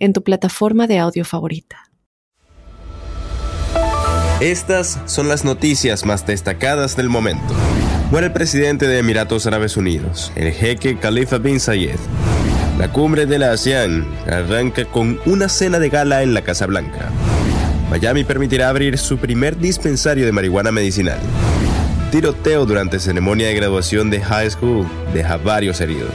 en tu plataforma de audio favorita. Estas son las noticias más destacadas del momento. Muere el presidente de Emiratos Árabes Unidos, el jeque Khalifa bin Zayed. La cumbre de la ASEAN arranca con una cena de gala en la Casa Blanca. Miami permitirá abrir su primer dispensario de marihuana medicinal. Tiroteo durante ceremonia de graduación de high school deja varios heridos.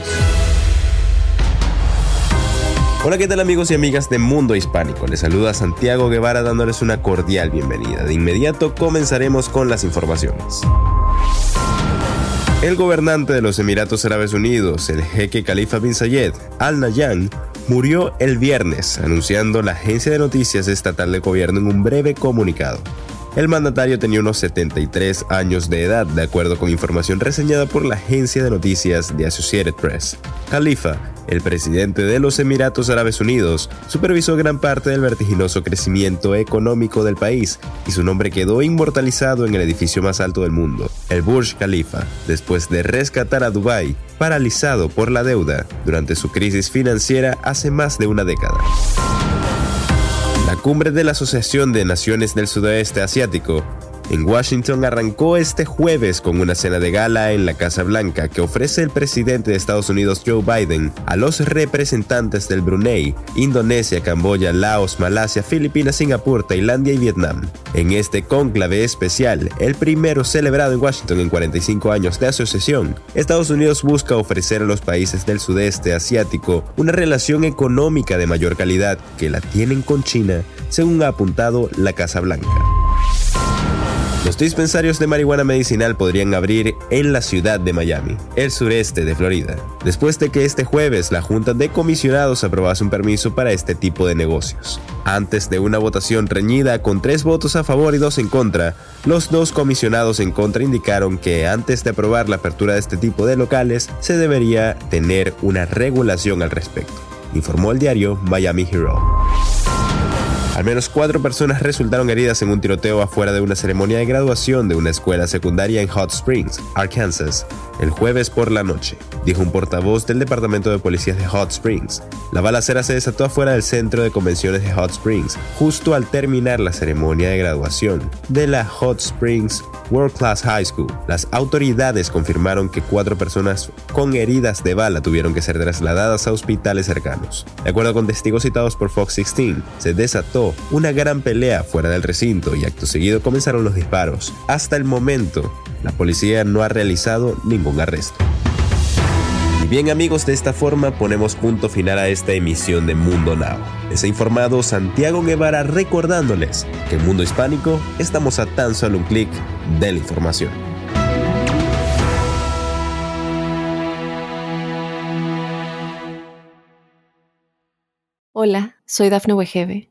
Hola, ¿qué tal amigos y amigas de Mundo Hispánico? Les saluda Santiago Guevara dándoles una cordial bienvenida. De inmediato comenzaremos con las informaciones. El gobernante de los Emiratos Árabes Unidos, el jeque Khalifa bin Zayed Al Nahyan, murió el viernes, anunciando la agencia de noticias estatal de gobierno en un breve comunicado. El mandatario tenía unos 73 años de edad, de acuerdo con información reseñada por la agencia de noticias de Associated Press. Khalifa, el presidente de los Emiratos Árabes Unidos, supervisó gran parte del vertiginoso crecimiento económico del país y su nombre quedó inmortalizado en el edificio más alto del mundo, el Burj Khalifa, después de rescatar a Dubái, paralizado por la deuda durante su crisis financiera hace más de una década. La cumbre de la Asociación de Naciones del Sudeste Asiático en Washington arrancó este jueves con una cena de gala en la Casa Blanca que ofrece el presidente de Estados Unidos Joe Biden a los representantes del Brunei, Indonesia, Camboya, Laos, Malasia, Filipinas, Singapur, Tailandia y Vietnam. En este cónclave especial, el primero celebrado en Washington en 45 años de asociación, Estados Unidos busca ofrecer a los países del sudeste asiático una relación económica de mayor calidad que la tienen con China, según ha apuntado la Casa Blanca. Los dispensarios de marihuana medicinal podrían abrir en la ciudad de Miami, el sureste de Florida, después de que este jueves la Junta de Comisionados aprobase un permiso para este tipo de negocios. Antes de una votación reñida con tres votos a favor y dos en contra, los dos comisionados en contra indicaron que antes de aprobar la apertura de este tipo de locales se debería tener una regulación al respecto, informó el diario Miami Herald. Al menos cuatro personas resultaron heridas en un tiroteo afuera de una ceremonia de graduación de una escuela secundaria en Hot Springs, Arkansas, el jueves por la noche, dijo un portavoz del Departamento de Policías de Hot Springs. La balacera se desató afuera del centro de convenciones de Hot Springs, justo al terminar la ceremonia de graduación de la Hot Springs World Class High School. Las autoridades confirmaron que cuatro personas con heridas de bala tuvieron que ser trasladadas a hospitales cercanos. De acuerdo con testigos citados por Fox 16, se desató una gran pelea fuera del recinto y acto seguido comenzaron los disparos. Hasta el momento, la policía no ha realizado ningún arresto. Y bien amigos, de esta forma ponemos punto final a esta emisión de Mundo Now. Les ha informado Santiago Guevara recordándoles que en Mundo Hispánico estamos a tan solo un clic de la información. Hola, soy Dafne Wegebe